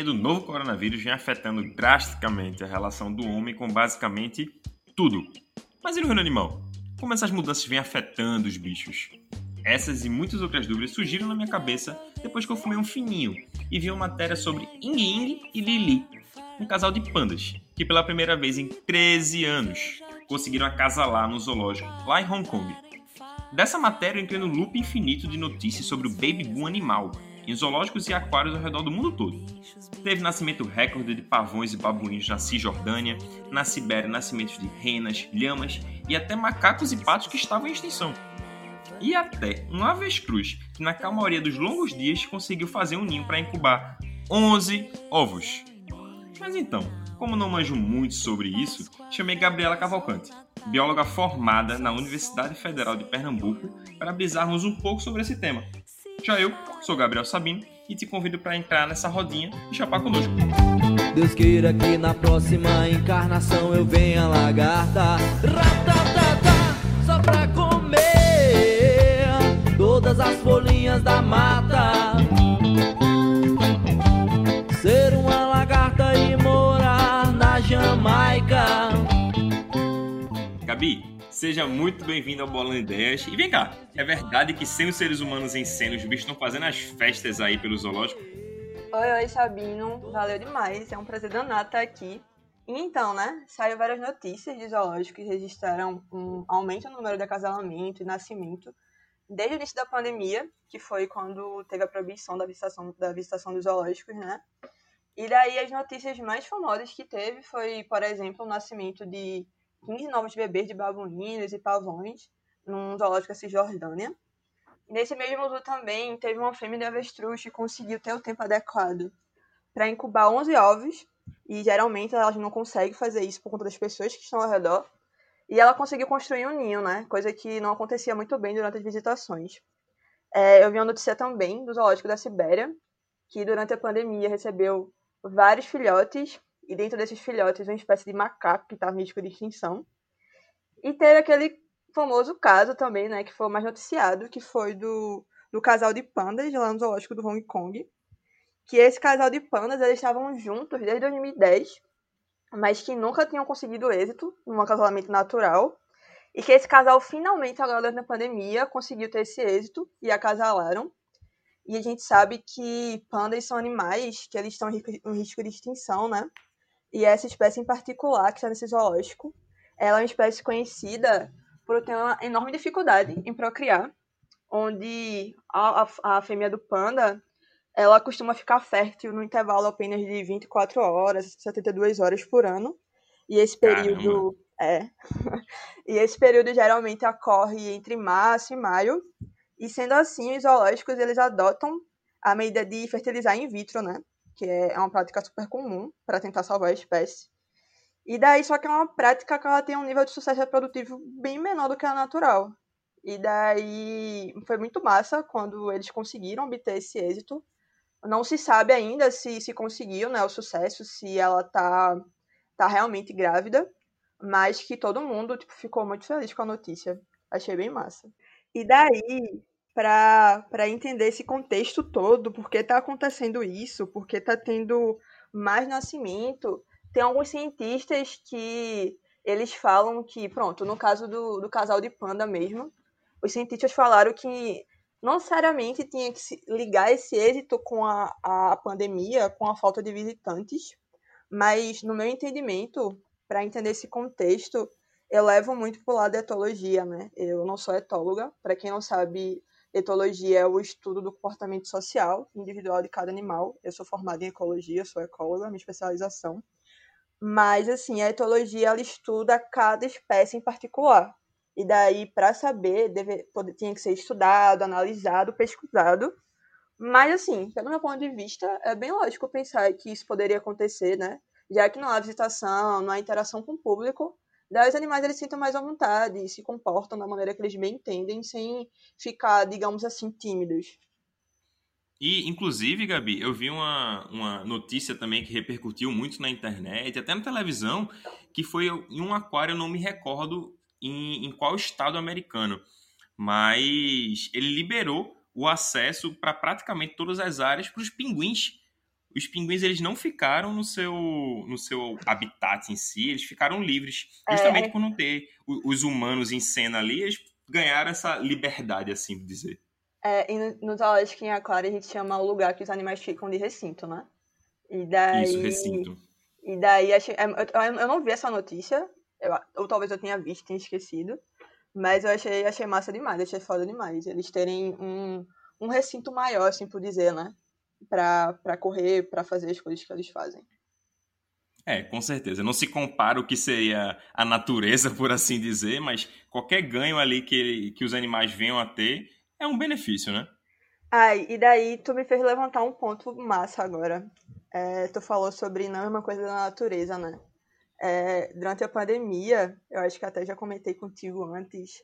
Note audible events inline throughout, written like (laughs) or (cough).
pandemia do novo coronavírus vem afetando drasticamente a relação do homem com basicamente tudo. Mas e no reino animal? Como essas mudanças vêm afetando os bichos? Essas e muitas outras dúvidas surgiram na minha cabeça depois que eu fumei um fininho e vi uma matéria sobre Ying Ying e Lili, um casal de pandas, que pela primeira vez em 13 anos conseguiram acasalar no zoológico lá em Hong Kong. Dessa matéria eu entrei no loop infinito de notícias sobre o baby boom animal, em zoológicos e aquários ao redor do mundo todo. Teve nascimento recorde de pavões e babuínos na Cisjordânia, na Sibéria nascimentos de renas, lhamas e até macacos e patos que estavam em extinção. E até um avestruz que na calmaria dos longos dias conseguiu fazer um ninho para incubar 11 ovos. Mas então, como não manjo muito sobre isso, chamei Gabriela Cavalcante, bióloga formada na Universidade Federal de Pernambuco, para brisarmos um pouco sobre esse tema. Já eu sou Gabriel Sabino e te convido para entrar nessa rodinha e chapar conosco. Deus queira que na próxima encarnação eu venha lagarta. Ratatata, só pra comer todas as folhinhas da mata. Ser uma lagarta e morar na Jamaica. Gabi, seja muito bem-vindo ao Bolando Ideias. E vem cá, é verdade que sem os seres humanos em cena, os bichos estão fazendo as festas aí pelo zoológico? Oi, oi, Sabino. Valeu demais. É um prazer danado estar aqui. Então, né, saiu várias notícias de zoológicos que registraram um aumento no número de acasalamento e nascimento desde o início da pandemia, que foi quando teve a proibição da visitação, da visitação dos zoológicos, né? E daí as notícias mais famosas que teve foi, por exemplo, o nascimento de 15 novos bebês de babuínos e pavões num zoológico da Cisjordânia. Nesse mesmo zoo também teve uma fêmea de avestruz que conseguiu ter o tempo adequado para incubar 11 ovos, e geralmente elas não conseguem fazer isso por conta das pessoas que estão ao redor. E ela conseguiu construir um ninho, né? Coisa que não acontecia muito bem durante as visitações. É, eu vi uma notícia também do zoológico da Sibéria, que durante a pandemia recebeu vários filhotes, e dentro desses filhotes uma espécie de macaco que estava em risco de extinção. E teve aquele famoso caso também, né, que foi o mais noticiado, que foi do, do casal de pandas lá no zoológico do Hong Kong. Que esse casal de pandas, eles estavam juntos desde 2010, mas que nunca tinham conseguido êxito num acasalamento natural. E que esse casal finalmente, agora durante a pandemia, conseguiu ter esse êxito e acasalaram. E a gente sabe que pandas são animais que eles estão em risco de extinção, né? E essa espécie em particular, que está nesse zoológico, ela é uma espécie conhecida por ter uma enorme dificuldade em procriar, onde a, a, a fêmea do panda ela costuma ficar fértil no intervalo apenas de 24 horas, 72 horas por ano. E esse período Caramba. é. (laughs) e esse período geralmente ocorre entre março e maio. E sendo assim, os zoológicos eles adotam a medida de fertilizar in vitro, né? Que é uma prática super comum para tentar salvar a espécie. E daí, só que é uma prática que ela tem um nível de sucesso reprodutivo bem menor do que a natural. E daí foi muito massa quando eles conseguiram obter esse êxito. Não se sabe ainda se, se conseguiu né, o sucesso, se ela tá, tá realmente grávida, mas que todo mundo tipo, ficou muito feliz com a notícia. Achei bem massa. E daí, para entender esse contexto todo, por que está acontecendo isso, por que está tendo mais nascimento, tem alguns cientistas que eles falam que, pronto, no caso do, do casal de panda mesmo, os cientistas falaram que não necessariamente tinha que ligar esse êxito com a, a pandemia, com a falta de visitantes, mas no meu entendimento, para entender esse contexto, eu levo muito para o lado da etologia, né? Eu não sou etóloga, para quem não sabe, etologia é o estudo do comportamento social individual de cada animal. Eu sou formada em ecologia, sou ecóloga, minha especialização. Mas, assim, a etologia, ela estuda cada espécie em particular. E daí, para saber, deve, pode, tinha que ser estudado, analisado, pesquisado. Mas, assim, pelo meu ponto de vista, é bem lógico pensar que isso poderia acontecer, né? Já que não há visitação, não há interação com o público, daí os animais eles sentem mais à vontade, se comportam da maneira que eles bem entendem, sem ficar, digamos assim, tímidos. E, inclusive, Gabi, eu vi uma, uma notícia também que repercutiu muito na internet, até na televisão, que foi em um aquário, eu não me recordo em, em qual estado americano, mas ele liberou o acesso para praticamente todas as áreas para os pinguins, os pinguins eles não ficaram no seu, no seu habitat em si, eles ficaram livres. É, justamente é... por não ter os humanos em cena ali, eles ganharam essa liberdade, assim dizer. É, e no, no zoológico em Aquário a gente chama o lugar que os animais ficam de recinto, né? E daí... Isso, recinto. E daí, é, eu, eu não vi essa notícia, eu, ou talvez eu tenha visto, tenha esquecido, mas eu achei, achei massa demais, achei foda demais. Eles terem um, um recinto maior, assim por dizer, né? Pra correr, pra fazer as coisas que eles fazem. É, com certeza. Não se compara o que seria a natureza, (laughs) por assim dizer, mas qualquer ganho ali que, que os animais venham a ter é um benefício, né? Ai, e daí tu me fez levantar um ponto massa agora. É, tu falou sobre não é uma coisa da natureza, né? É, durante a pandemia, eu acho que até já comentei contigo antes,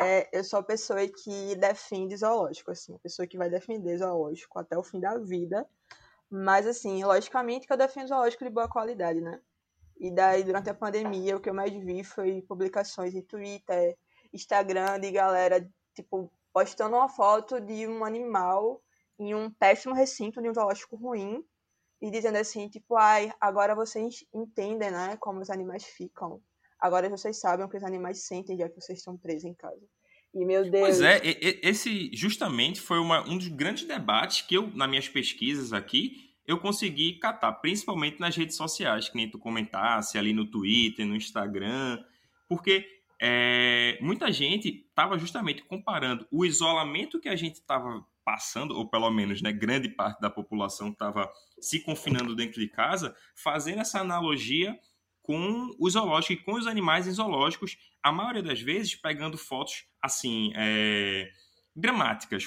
é, eu sou a pessoa que defende zoológico, assim, a pessoa que vai defender zoológico até o fim da vida. Mas, assim, logicamente que eu defendo zoológico de boa qualidade, né? E daí, durante a pandemia, o que eu mais vi foi publicações em Twitter, Instagram de galera, tipo, postando uma foto de um animal em um péssimo recinto de um zoológico ruim e dizendo assim, tipo, ai, agora vocês entendem, né, como os animais ficam. Agora vocês sabem o que os animais sentem já que vocês estão presos em casa. E meu Deus. Pois é, esse justamente foi uma, um dos grandes debates que eu, nas minhas pesquisas aqui, eu consegui catar, principalmente nas redes sociais, que nem tu comentasse, ali no Twitter, no Instagram, porque é, muita gente estava justamente comparando o isolamento que a gente estava passando, ou pelo menos né, grande parte da população estava se confinando dentro de casa, fazendo essa analogia com o zoológico e com os animais em zoológicos, a maioria das vezes pegando fotos assim é,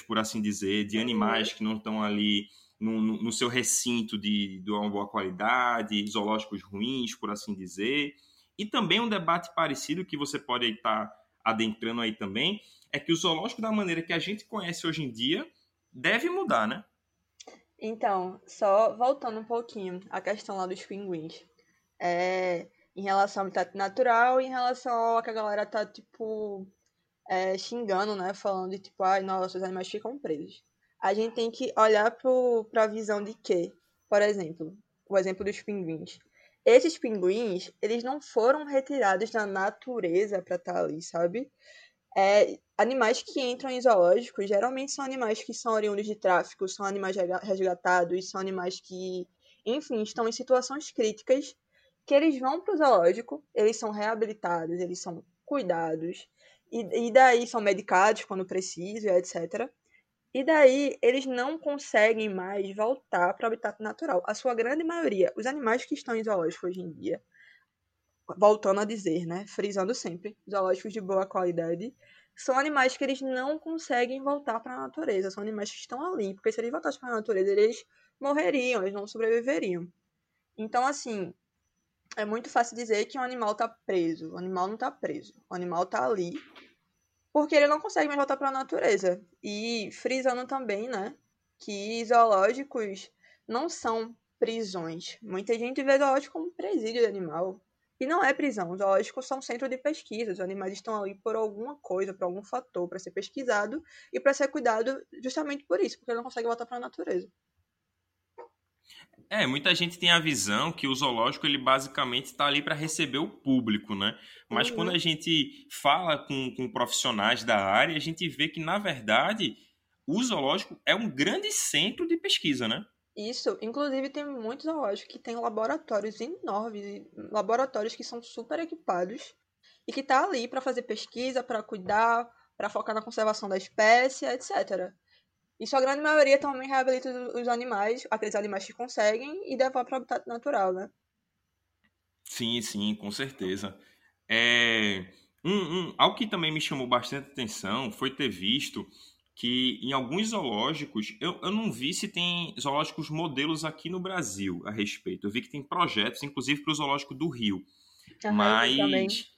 por assim dizer, de animais que não estão ali no, no, no seu recinto de, de uma boa qualidade, zoológicos ruins, por assim dizer. E também um debate parecido que você pode estar adentrando aí também, é que o zoológico da maneira que a gente conhece hoje em dia deve mudar, né? Então, só voltando um pouquinho à questão lá dos pinguins. É, em relação ao habitat natural e em relação ao que a galera tá, tipo, é, xingando, né? Falando de, tipo, ai, nossa, os animais ficam presos. A gente tem que olhar para a visão de que, por exemplo, o exemplo dos pinguins. Esses pinguins, eles não foram retirados da natureza para estar tá ali, sabe? É, animais que entram em zoológicos geralmente são animais que são oriundos de tráfico, são animais resgatados, são animais que, enfim, estão em situações críticas, que eles vão para o zoológico, eles são reabilitados, eles são cuidados, e, e daí são medicados quando preciso, etc. E daí eles não conseguem mais voltar para o habitat natural. A sua grande maioria, os animais que estão em zoológicos hoje em dia, voltando a dizer, né, frisando sempre, zoológicos de boa qualidade, são animais que eles não conseguem voltar para a natureza, são animais que estão ali, porque se eles voltassem para a natureza, eles morreriam, eles não sobreviveriam. Então, assim, é muito fácil dizer que um animal está preso. O animal não está preso. O animal está ali porque ele não consegue mais voltar para a natureza. E frisando também, né, que zoológicos não são prisões. Muita gente vê zoológico como presídio de animal. E não é prisão. Os zoológicos são centro de pesquisa. Os animais estão ali por alguma coisa, por algum fator, para ser pesquisado e para ser cuidado justamente por isso, porque ele não consegue voltar para a natureza. É, muita gente tem a visão que o zoológico ele basicamente está ali para receber o público, né? Mas uhum. quando a gente fala com, com profissionais da área, a gente vê que, na verdade, o zoológico é um grande centro de pesquisa, né? Isso, inclusive tem muitos zoológicos que têm laboratórios enormes, laboratórios que são super equipados e que tá ali para fazer pesquisa, para cuidar, para focar na conservação da espécie, etc. E sua grande maioria também reabilita os animais, aqueles animais que conseguem, e devolve para o habitat natural, né? Sim, sim, com certeza. É, um, um, algo que também me chamou bastante atenção foi ter visto que em alguns zoológicos, eu, eu não vi se tem zoológicos modelos aqui no Brasil a respeito. Eu vi que tem projetos, inclusive para o zoológico do Rio. Uhum, mas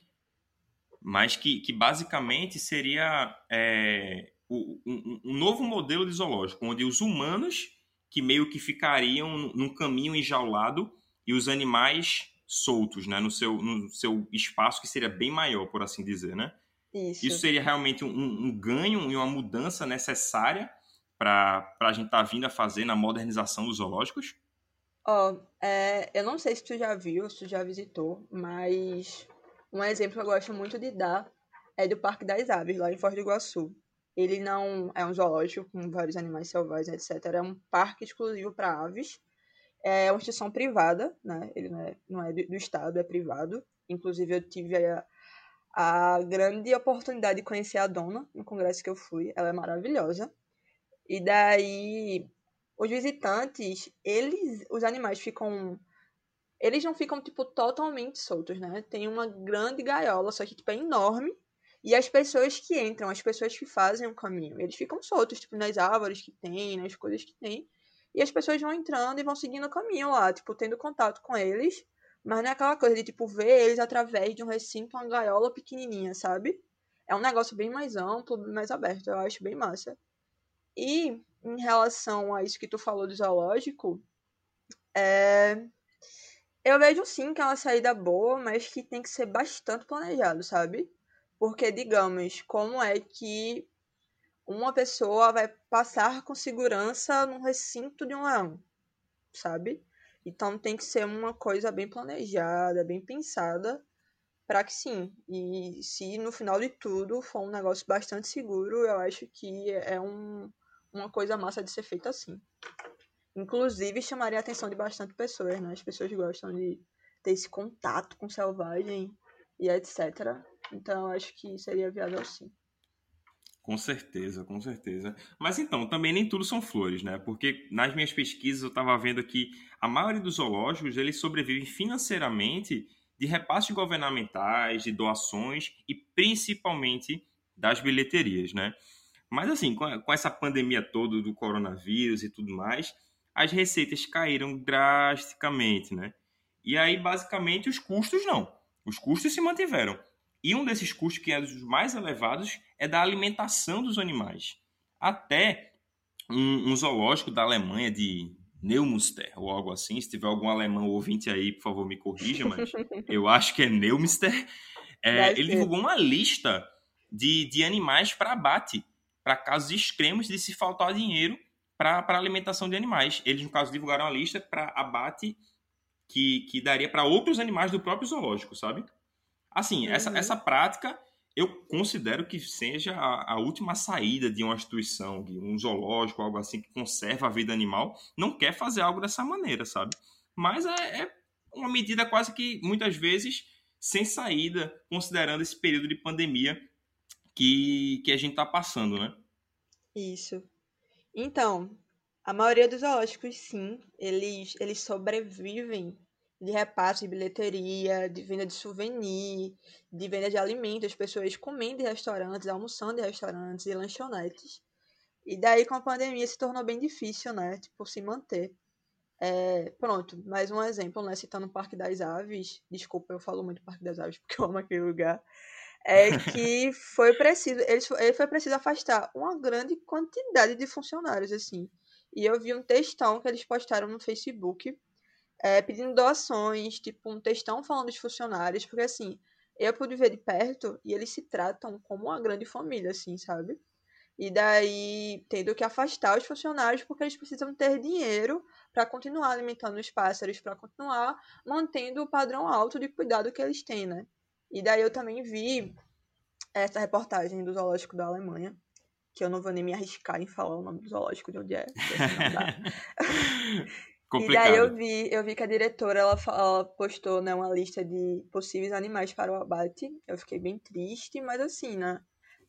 mas que, que basicamente seria é, um, um, novo modelo de zoológico, onde os humanos que meio que ficariam num caminho enjaulado e os animais soltos, né, no seu, no seu espaço que seria bem maior, por assim dizer, né? Isso, Isso seria realmente um, um ganho e uma mudança necessária para a gente estar tá vindo a fazer na modernização dos zoológicos? Ó, oh, é, eu não sei se tu já viu, se tu já visitou, mas um exemplo que eu gosto muito de dar é do Parque das Aves, lá em Foz do Iguaçu. Ele não é um zoológico com vários animais selvagens, etc. É um parque exclusivo para aves. É uma instituição privada, né? Ele não é, não é do Estado, é privado. Inclusive, eu tive a, a grande oportunidade de conhecer a dona no congresso que eu fui. Ela é maravilhosa. E daí, os visitantes, eles, os animais ficam eles não ficam tipo totalmente soltos, né? Tem uma grande gaiola, só que tipo é enorme. E as pessoas que entram, as pessoas que fazem o caminho, eles ficam soltos, tipo nas árvores que tem, nas coisas que tem. E as pessoas vão entrando e vão seguindo o caminho lá, tipo tendo contato com eles, mas não é aquela coisa de tipo ver eles através de um recinto, uma gaiola pequenininha, sabe? É um negócio bem mais amplo, mais aberto, eu acho bem massa. E em relação a isso que tu falou do zoológico, é... eu vejo sim que é uma saída boa, mas que tem que ser bastante planejado, sabe? Porque, digamos, como é que uma pessoa vai passar com segurança num recinto de um leão, sabe? Então tem que ser uma coisa bem planejada, bem pensada, para que sim. E se no final de tudo for um negócio bastante seguro, eu acho que é um, uma coisa massa de ser feita assim. Inclusive, chamaria a atenção de bastante pessoas, né? As pessoas gostam de ter esse contato com selvagem e etc. Então, acho que seria viável sim. Com certeza, com certeza. Mas então, também nem tudo são flores, né? Porque nas minhas pesquisas eu estava vendo que a maioria dos zoológicos eles sobrevivem financeiramente de repasses governamentais, de doações e principalmente das bilheterias, né? Mas assim, com essa pandemia toda do coronavírus e tudo mais, as receitas caíram drasticamente, né? E aí, basicamente, os custos não. Os custos se mantiveram. E um desses custos que é dos mais elevados é da alimentação dos animais. Até um, um zoológico da Alemanha de Neumünster ou algo assim, se tiver algum alemão ouvinte aí, por favor, me corrija, mas (laughs) eu acho que é Neumünster. É, ele divulgou uma lista de, de animais para abate para casos extremos de se faltar dinheiro para alimentação de animais. Eles, no caso, divulgaram a lista para abate que, que daria para outros animais do próprio zoológico, sabe? Assim, uhum. essa, essa prática eu considero que seja a, a, última saída de uma instituição, de um zoológico, algo assim que conserva a vida animal, não quer fazer algo dessa maneira, sabe? Mas é, é uma medida quase que muitas vezes sem saída, considerando esse período de pandemia que, que a gente está passando, né? Isso. Então, a maioria dos zoológicos, sim, eles, eles sobrevivem de repasse de bilheteria, de venda de souvenir, de venda de alimentos, pessoas comendo em restaurantes, almoçando em restaurantes e lanchonetes. E daí com a pandemia se tornou bem difícil, né, tipo, se manter. É, pronto, mais um exemplo, né, citando o Parque das Aves, desculpa, eu falo muito Parque das Aves (laughs) porque eu amo aquele lugar, é que foi preciso, eles, ele foi preciso afastar uma grande quantidade de funcionários, assim. E eu vi um textão que eles postaram no Facebook é, pedindo doações, tipo um textão falando dos funcionários, porque assim, eu pude ver de perto e eles se tratam como uma grande família, assim, sabe? E daí tendo que afastar os funcionários porque eles precisam ter dinheiro para continuar alimentando os pássaros, para continuar mantendo o padrão alto de cuidado que eles têm, né? E daí eu também vi essa reportagem do zoológico da Alemanha, que eu não vou nem me arriscar em falar o nome do zoológico de onde é. (laughs) Complicado. E daí eu vi, eu vi que a diretora ela, ela postou né, uma lista de possíveis animais para o abate. Eu fiquei bem triste, mas assim, né?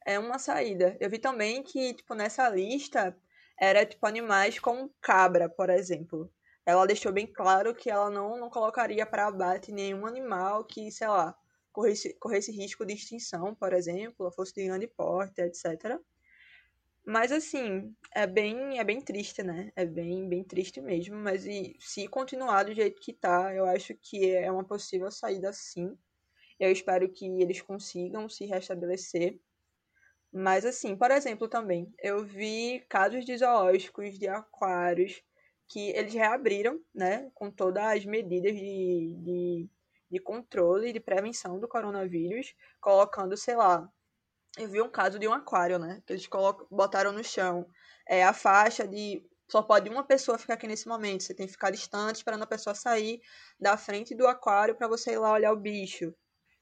É uma saída. Eu vi também que, tipo, nessa lista era tipo animais como cabra, por exemplo. Ela deixou bem claro que ela não, não colocaria para abate nenhum animal que, sei lá, corresse, corresse risco de extinção, por exemplo, fosse de grande porte, etc. Mas assim, é bem, é bem triste, né? É bem, bem triste mesmo. Mas e, se continuar do jeito que tá, eu acho que é uma possível saída sim. Eu espero que eles consigam se restabelecer. Mas assim, por exemplo, também, eu vi casos de zoológicos, de aquários, que eles reabriram, né? Com todas as medidas de, de de controle e de prevenção do coronavírus, colocando, sei lá, eu vi um caso de um aquário, né? Que eles colocam, botaram no chão é, a faixa de só pode uma pessoa ficar aqui nesse momento. Você tem que ficar distante, esperando a pessoa sair da frente do aquário para você ir lá olhar o bicho.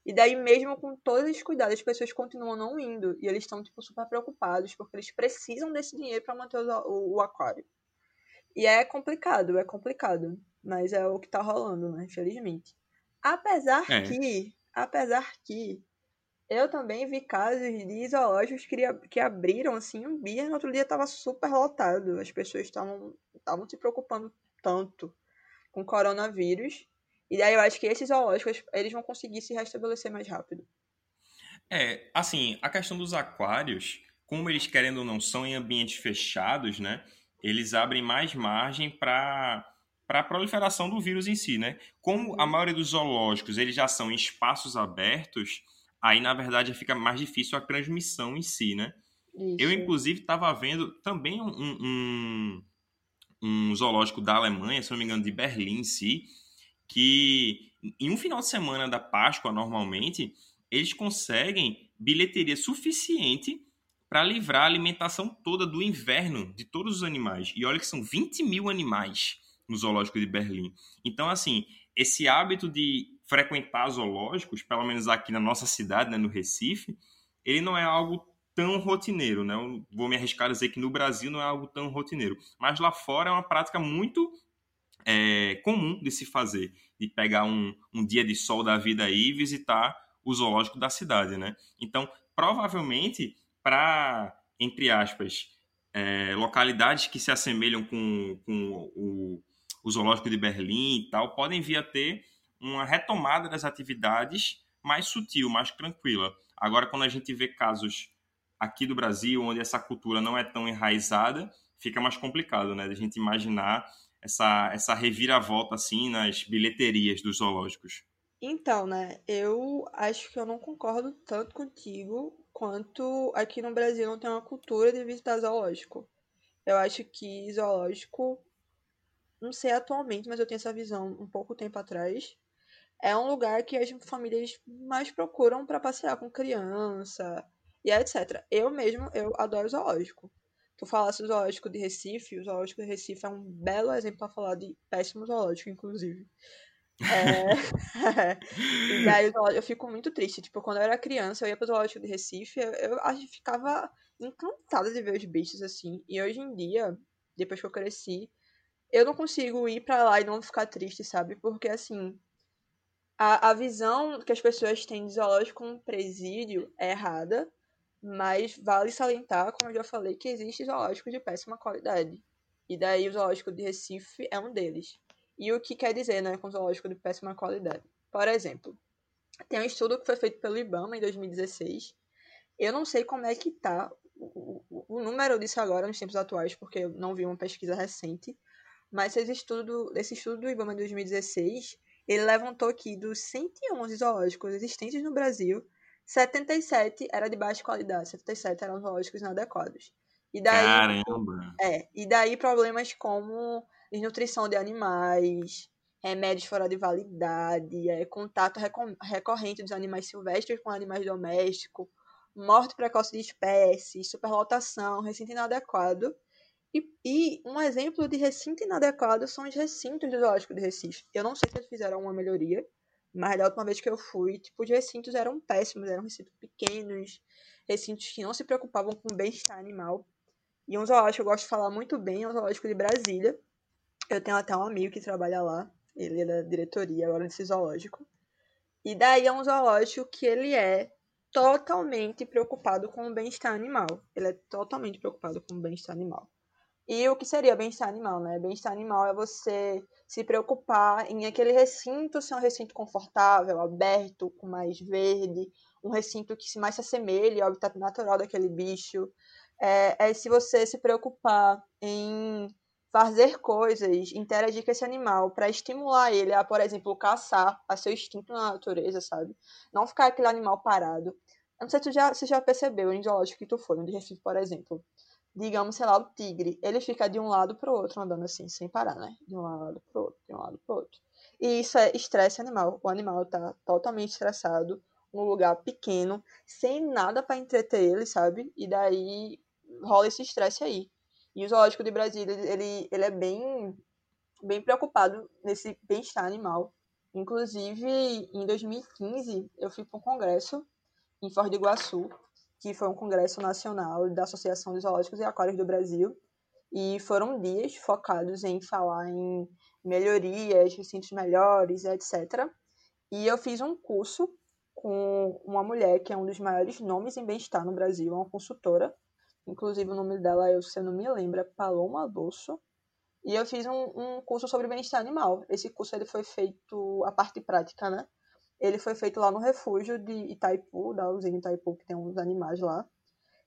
E daí, mesmo com todos os cuidados, as pessoas continuam não indo. E eles estão, tipo, super preocupados, porque eles precisam desse dinheiro para manter o, o, o, aquário. E é complicado, é complicado. Mas é o que tá rolando, né? Infelizmente. Apesar é. que, apesar que, eu também vi casos de zoológicos que, que abriram, assim, um dia e no outro dia tava super lotado. As pessoas estavam se preocupando tanto com coronavírus e daí eu acho que esses zoológicos, eles vão conseguir se restabelecer mais rápido. É, assim, a questão dos aquários, como eles querendo ou não são em ambientes fechados, né? Eles abrem mais margem para para a proliferação do vírus em si, né? Como a uhum. maioria dos zoológicos eles já são em espaços abertos, aí na verdade fica mais difícil a transmissão em si, né? Isso. Eu inclusive estava vendo também um, um, um zoológico da Alemanha, se não me engano de Berlim em si, que em um final de semana da Páscoa, normalmente, eles conseguem bilheteria suficiente para livrar a alimentação toda do inverno de todos os animais. E olha que são 20 mil animais no zoológico de Berlim. Então, assim, esse hábito de frequentar zoológicos, pelo menos aqui na nossa cidade, né, no Recife, ele não é algo tão rotineiro, né? Eu vou me arriscar a dizer que no Brasil não é algo tão rotineiro, mas lá fora é uma prática muito é, comum de se fazer, de pegar um, um dia de sol da vida aí e visitar o zoológico da cidade, né? Então, provavelmente, para, entre aspas, é, localidades que se assemelham com, com o, o zoológico de Berlim e tal, podem vir a ter uma retomada das atividades mais sutil, mais tranquila. Agora, quando a gente vê casos aqui do Brasil, onde essa cultura não é tão enraizada, fica mais complicado, né? A gente imaginar essa, essa reviravolta assim nas bilheterias dos zoológicos? Então, né, eu acho que eu não concordo tanto contigo quanto aqui no Brasil não tem uma cultura de visitar zoológico. Eu acho que zoológico, não sei atualmente, mas eu tenho essa visão um pouco tempo atrás. É um lugar que as famílias mais procuram para passear com criança e etc. Eu mesmo, eu adoro zoológico tu falasse do zoológico de Recife, o zoológico de Recife é um belo exemplo para falar de péssimo zoológico, inclusive. É... (laughs) e daí eu fico muito triste. Tipo, quando eu era criança, eu ia pro zoológico de Recife, eu, eu que ficava encantada de ver os bichos assim. E hoje em dia, depois que eu cresci, eu não consigo ir para lá e não ficar triste, sabe? Porque assim, a, a visão que as pessoas têm de zoológico como presídio é errada. Mas vale salientar, como eu já falei, que existe zoológico de péssima qualidade. E daí o zoológico de Recife é um deles. E o que quer dizer, né, com zoológico de péssima qualidade? Por exemplo, tem um estudo que foi feito pelo IBAMA em 2016. Eu não sei como é que tá o, o, o número disso agora nos tempos atuais, porque eu não vi uma pesquisa recente. Mas esse estudo, esse estudo do IBAMA em 2016, ele levantou que dos 111 zoológicos existentes no Brasil, 77 era de baixa qualidade, 77 eram zoológicos inadequados. E daí, Caramba! É, e daí problemas como desnutrição de animais, remédios fora de validade, é, contato recorrente dos animais silvestres com animais domésticos, morte precoce de espécies, superlotação, recinto inadequado. E, e, um exemplo de recinto inadequado são os recintos do zoológico de Recife. Eu não sei se eles fizeram uma melhoria, mas da última vez que eu fui, tipo, os recintos eram péssimos, eram recintos pequenos, recintos que não se preocupavam com o bem-estar animal. E um zoológico que eu gosto de falar muito bem é o zoológico de Brasília. Eu tenho até um amigo que trabalha lá, ele é da diretoria agora desse zoológico. E daí é um zoológico que ele é totalmente preocupado com o bem-estar animal. Ele é totalmente preocupado com o bem-estar animal. E o que seria bem-estar animal, né? Bem-estar animal é você se preocupar em aquele recinto ser um recinto confortável, aberto, com mais verde, um recinto que mais se assemelhe ao habitat natural daquele bicho. É, é se você se preocupar em fazer coisas, interagir com esse animal para estimular ele a, por exemplo, caçar, a seu instinto na natureza, sabe? Não ficar aquele animal parado. Eu não sei se tu já, se já percebeu em zoológico que tu foi, no de Recife, por exemplo digamos, sei lá, o tigre, ele fica de um lado pro outro andando assim, sem parar, né? De um lado pro outro, de um lado pro outro. E isso é estresse animal. O animal tá totalmente estressado, num lugar pequeno, sem nada para entreter ele, sabe? E daí rola esse estresse aí. E o Zoológico de Brasília, ele, ele é bem, bem preocupado nesse bem-estar animal. Inclusive, em 2015, eu fui para um congresso em Foz do Iguaçu, que foi um congresso nacional da Associação de Zoológicos e Aquários do Brasil. E foram dias focados em falar em melhorias, recintos melhores, etc. E eu fiz um curso com uma mulher que é um dos maiores nomes em bem-estar no Brasil, é uma consultora. Inclusive, o nome dela, eu, se eu não me lembro, é Paloma Bolso. E eu fiz um, um curso sobre bem-estar animal. Esse curso ele foi feito, a parte prática, né? Ele foi feito lá no refúgio de Itaipu, da usina Itaipu, que tem uns animais lá.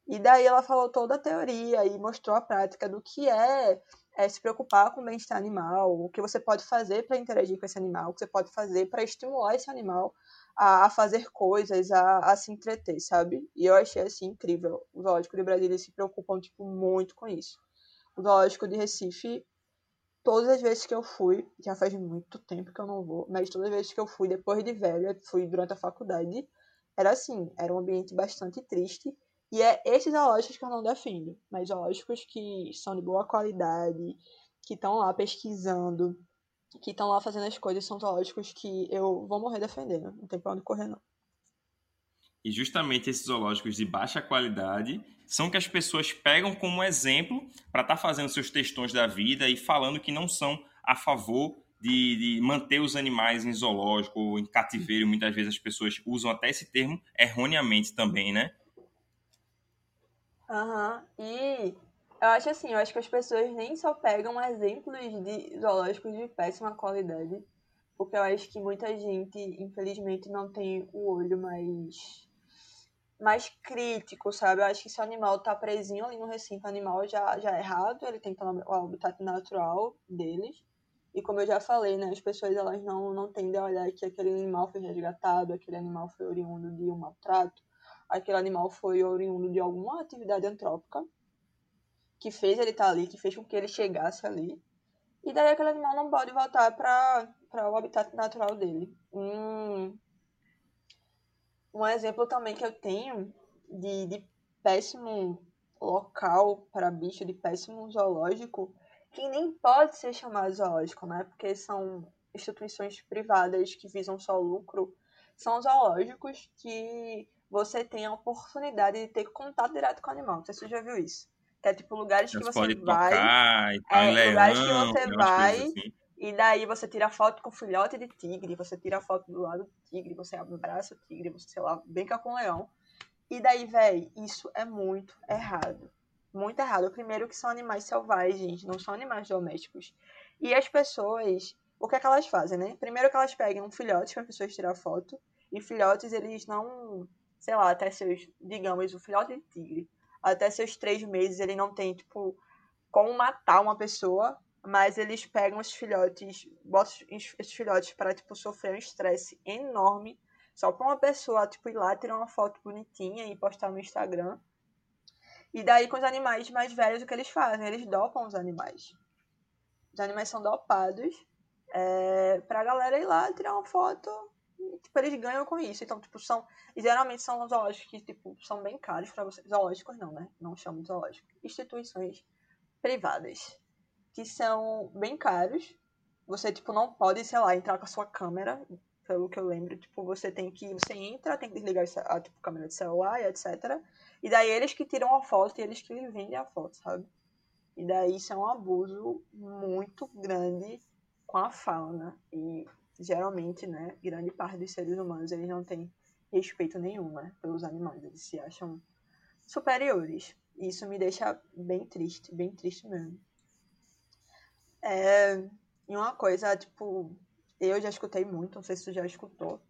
E daí ela falou toda a teoria e mostrou a prática do que é, é se preocupar com o bem-estar animal, o que você pode fazer para interagir com esse animal, o que você pode fazer para estimular esse animal a, a fazer coisas, a, a, se entreter, sabe? E eu achei assim incrível. O zoológico de Brasília se preocupam tipo muito com isso. O zoológico de Recife, todas as vezes que eu fui, já faz muito tempo que eu não vou, mas todas as vezes que eu fui depois de velha, fui durante a faculdade, era assim, era um ambiente bastante triste e é esses zoológicos que eu não defendo, mas zoológicos que são de boa qualidade, que estão lá pesquisando, que estão lá fazendo as coisas, são zoológicos que eu vou morrer defendendo, não tem pra onde correr não. E justamente esses zoológicos de baixa qualidade são que as pessoas pegam como exemplo para estar tá fazendo seus textões da vida e falando que não são a favor de, de, manter os animais em zoológico ou em cativeiro. Muitas vezes as pessoas usam até esse termo erroneamente também, né? Aham. Uhum. E eu acho assim, eu acho que as pessoas nem só pegam exemplos de zoológicos de péssima qualidade, porque eu acho que muita gente, infelizmente, não tem o olho mais mais crítico, sabe? Eu acho que se o animal tá presinho ali no recinto animal já, já é errado, ele tem que estar no habitat natural deles. E como eu já falei, né, as pessoas elas não, não tendem a olhar que aquele animal foi resgatado, aquele animal foi oriundo de um maltrato, aquele animal foi oriundo de alguma atividade antrópica que fez ele estar tá ali, que fez com que ele chegasse ali. E daí aquele animal não pode voltar para o habitat natural dele. Um, um exemplo também que eu tenho de, de péssimo local para bicho, de péssimo zoológico, que nem pode ser chamado zoológico, né? Porque são instituições privadas que visam só lucro, são zoológicos que você tem a oportunidade de ter contato direto com o animal. Não sei se você já viu isso. Que é tipo lugares que você vai. e tal, é, leão, lugares que você vai. Assim. E daí você tira foto com filhote de tigre, você tira foto do lado do tigre, você abraça o tigre, você, sei lá, brinca com o leão. E daí, véi, isso é muito errado. Muito errado. Primeiro que são animais selvagens, não são animais domésticos. E as pessoas, o que é que elas fazem, né? Primeiro que elas pegam um filhote para as pessoas tirar foto. E filhotes, eles não, sei lá, até seus, digamos, o filhote de tigre até seus três meses ele não tem, tipo, como matar uma pessoa, mas eles pegam os filhotes, botam esses filhotes para, tipo, sofrer um estresse enorme, só pra uma pessoa, tipo, ir lá, tirar uma foto bonitinha e postar no Instagram. E daí, com os animais mais velhos, o que eles fazem? Eles dopam os animais. Os animais são dopados é, pra galera ir lá tirar uma foto tipo, eles ganham com isso. Então, tipo, são. geralmente são zoológicos que, tipo, são bem caros para você. Zoológicos não, né? Não chamo de zoológico. Instituições privadas. Que são bem caros. Você, tipo, não pode, sei lá, entrar com a sua câmera. Pelo que eu lembro, tipo, você tem que. Você entra, tem que desligar a tipo, câmera de celular e etc. E daí eles que tiram a foto e eles que vendem a foto, sabe? E daí isso é um abuso muito grande com a fauna. E geralmente, né, grande parte dos seres humanos, eles não têm respeito nenhum, né, pelos animais, eles se acham superiores. E isso me deixa bem triste, bem triste mesmo. É, e uma coisa, tipo, eu já escutei muito, não sei se tu já escutou,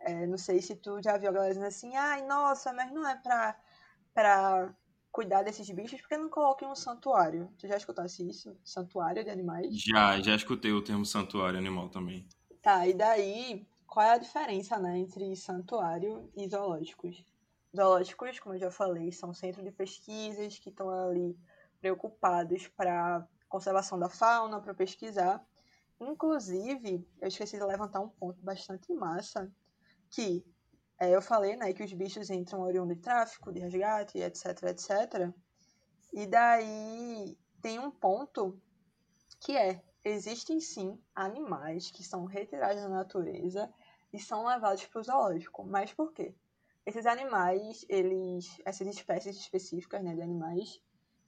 é, não sei se tu já viu a galera dizendo assim, ai, nossa, mas não é pra, pra cuidar desses bichos, porque não coloquem um santuário? Tu já escutasse isso? Santuário de animais? Já, já escutei o termo santuário animal também. Tá, e daí, qual é a diferença, né, entre santuário e zoológicos? Zoológicos, como eu já falei, são centros de pesquisas que estão ali preocupados para conservação da fauna, para pesquisar. Inclusive, eu esqueci de levantar um ponto bastante massa, que é, eu falei, né, que os bichos entram oriundo de tráfico, de resgate, etc, etc. E daí tem um ponto que é, existem sim animais que são retirados da natureza e são levados para o zoológico. Mas por quê? Esses animais, eles, essas espécies específicas né, de animais,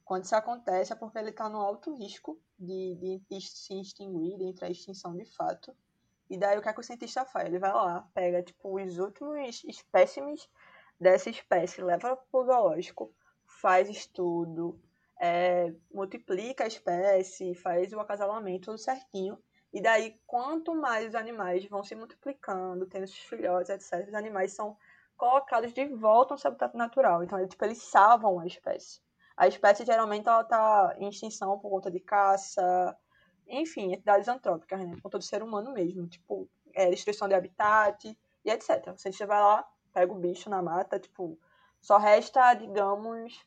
quando isso acontece é porque ele está no alto risco de, de, se extinguir, de entrar em extinção de fato. E daí o que, é que o cientista faz? Ele vai lá, pega tipo os últimos espécimes dessa espécie, leva para o zoológico, faz estudo, é, multiplica a espécie, faz o acasalamento tudo certinho. E daí, quanto mais os animais vão se multiplicando, tendo seus filhotes, etc., os animais são colocados de volta no seu habitat natural. Então, eles, tipo, eles salvam a espécie. A espécie, geralmente, ela está em extinção por conta de caça, enfim, entidades antrópicas, né? Por conta do ser humano mesmo. Tipo, é, destruição de habitat e etc. Você vai lá, pega o bicho na mata, tipo, só resta, digamos,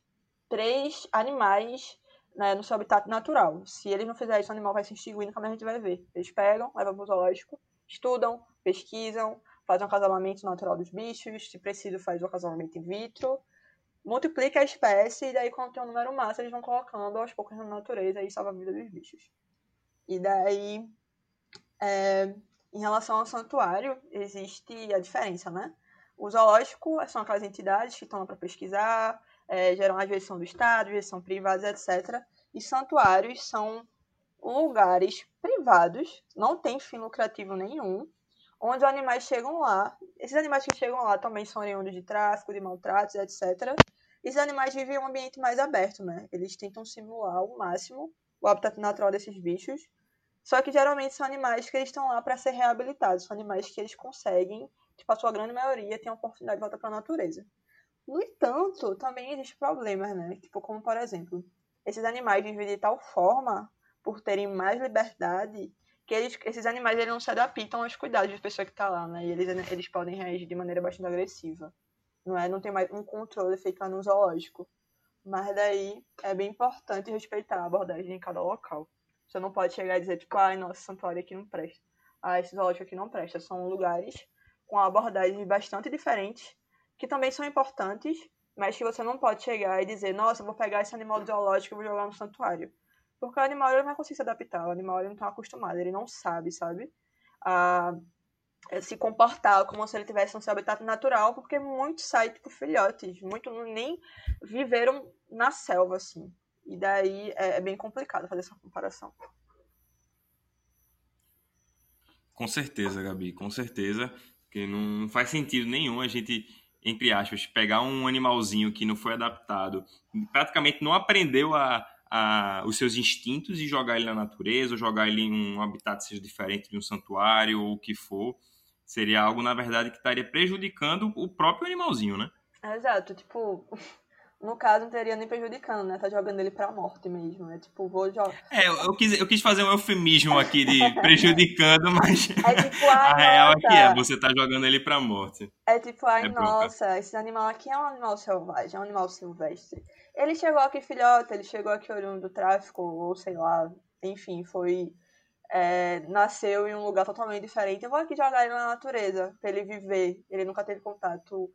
três animais né, no seu habitat natural. Se eles não fizerem isso, o animal vai se extinguir, nunca mais a gente vai ver. Eles pegam, levam para o zoológico, estudam, pesquisam, fazem um acasalamento natural dos bichos, se preciso, faz o acasalamento in vitro, multiplica a espécie, e daí, quando tem um número massa, eles vão colocando aos poucos na natureza e salva a vida dos bichos. E daí, é, em relação ao santuário, existe a diferença, né? O zoológico são aquelas entidades que estão lá para pesquisar, é, geram vezes são do Estado, são privados, etc. E santuários são lugares privados, não tem fim lucrativo nenhum, onde os animais chegam lá. Esses animais que chegam lá também são oriundos de tráfico, de maltratos, etc. Esses animais vivem em um ambiente mais aberto, né? Eles tentam simular ao máximo o habitat natural desses bichos. Só que geralmente são animais que eles estão lá para ser reabilitados, são animais que eles conseguem, tipo, a sua grande maioria tem a oportunidade de voltar para a natureza. No entanto, também existem problemas, né? Tipo, como por exemplo, esses animais vivem de tal forma, por terem mais liberdade, que eles, esses animais eles não se adaptam aos cuidados da pessoa que está lá, né? E eles, eles podem reagir de maneira bastante agressiva. Não é? Não tem mais um controle feito lá no zoológico. Mas daí é bem importante respeitar a abordagem em cada local. Você não pode chegar e dizer, tipo, ai, nossa, santuário aqui não presta. Ah, esse zoológico aqui não presta. São lugares com abordagens bastante diferentes que também são importantes, mas que você não pode chegar e dizer, nossa, eu vou pegar esse animal zoológico e vou jogar no santuário. Porque o animal ele não vai conseguir se adaptar, o animal ele não está acostumado, ele não sabe, sabe? A se comportar como se ele tivesse no seu habitat natural, porque muitos saem, tipo, filhotes, muitos nem viveram na selva, assim. E daí é, é bem complicado fazer essa comparação. Com certeza, Gabi, com certeza. Porque não faz sentido nenhum a gente entre aspas, pegar um animalzinho que não foi adaptado, praticamente não aprendeu a, a, os seus instintos e jogar ele na natureza, ou jogar ele em um habitat seja diferente de um santuário ou o que for, seria algo, na verdade, que estaria prejudicando o próprio animalzinho, né? Exato, tipo, no caso, não teria nem prejudicando, né? Tá jogando ele pra morte mesmo. É tipo, vou jogar. É, eu quis, eu quis fazer um eufemismo aqui de (laughs) prejudicando, mas. É tipo, (laughs) ai, a real é que é, você tá jogando ele pra morte. É tipo, ai, é nossa, bronca. esse animal aqui é um animal selvagem, é um animal silvestre. Ele chegou aqui filhote, ele chegou aqui oriundo do tráfico, ou sei lá, enfim, foi. É, nasceu em um lugar totalmente diferente. Eu vou aqui jogar ele na natureza, pra ele viver. Ele nunca teve contato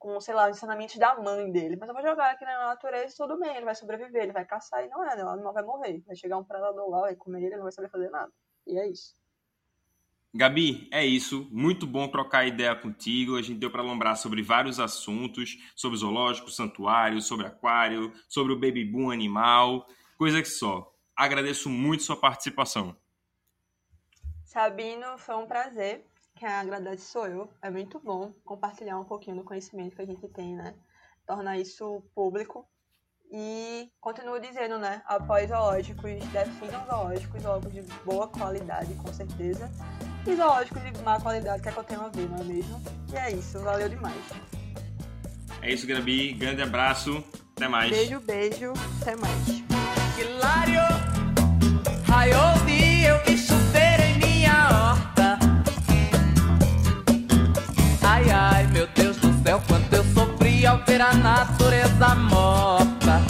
com, sei lá, ensinamentos da mãe dele. Mas eu vou jogar aqui na natureza e tudo bem, ele vai sobreviver, ele vai caçar e não é, né? O animal vai morrer. Vai chegar um predador lá, vai comer ele, ele não vai saber fazer nada. E é isso. Gabi, é isso. Muito bom trocar ideia contigo. A gente deu para lembrar sobre vários assuntos, sobre zoológico, santuário, sobre aquário, sobre o baby boom animal, coisa que só. Agradeço muito sua participação. Sabino, foi um prazer quem agradece sou eu. É muito bom compartilhar um pouquinho do conhecimento que a gente tem, né? Tornar isso público. E continuo dizendo, né? Após zoológicos, definam zoológicos, zoológicos de boa qualidade, com certeza. E zoológicos de má qualidade, que é que eu tenho a ver, não é mesmo? E é isso, valeu demais. É isso, Gabi. Grande abraço. Até mais. Beijo, beijo. Até mais. Hilário, raio eu natureza morta.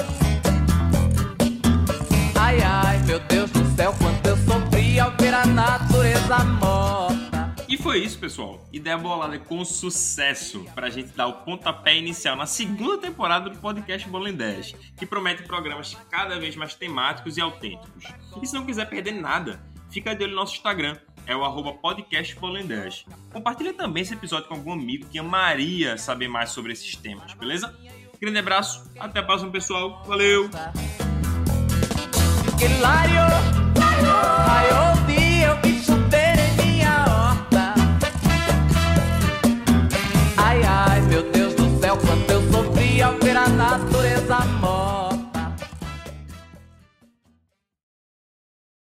Ai, ai, meu Deus do céu, quanto eu sofri ao ver a natureza morta. E foi isso, pessoal. Ideia bolada com sucesso para a gente dar o pontapé inicial na segunda temporada do podcast Bolen 10, que promete programas cada vez mais temáticos e autênticos. E se não quiser perder nada, fica de olho no nosso Instagram, é o arroba podcastbolen10. Compartilha também esse episódio com algum amigo que amaria saber mais sobre esses temas, beleza? Grande abraço, até a próxima, pessoal. Valeu!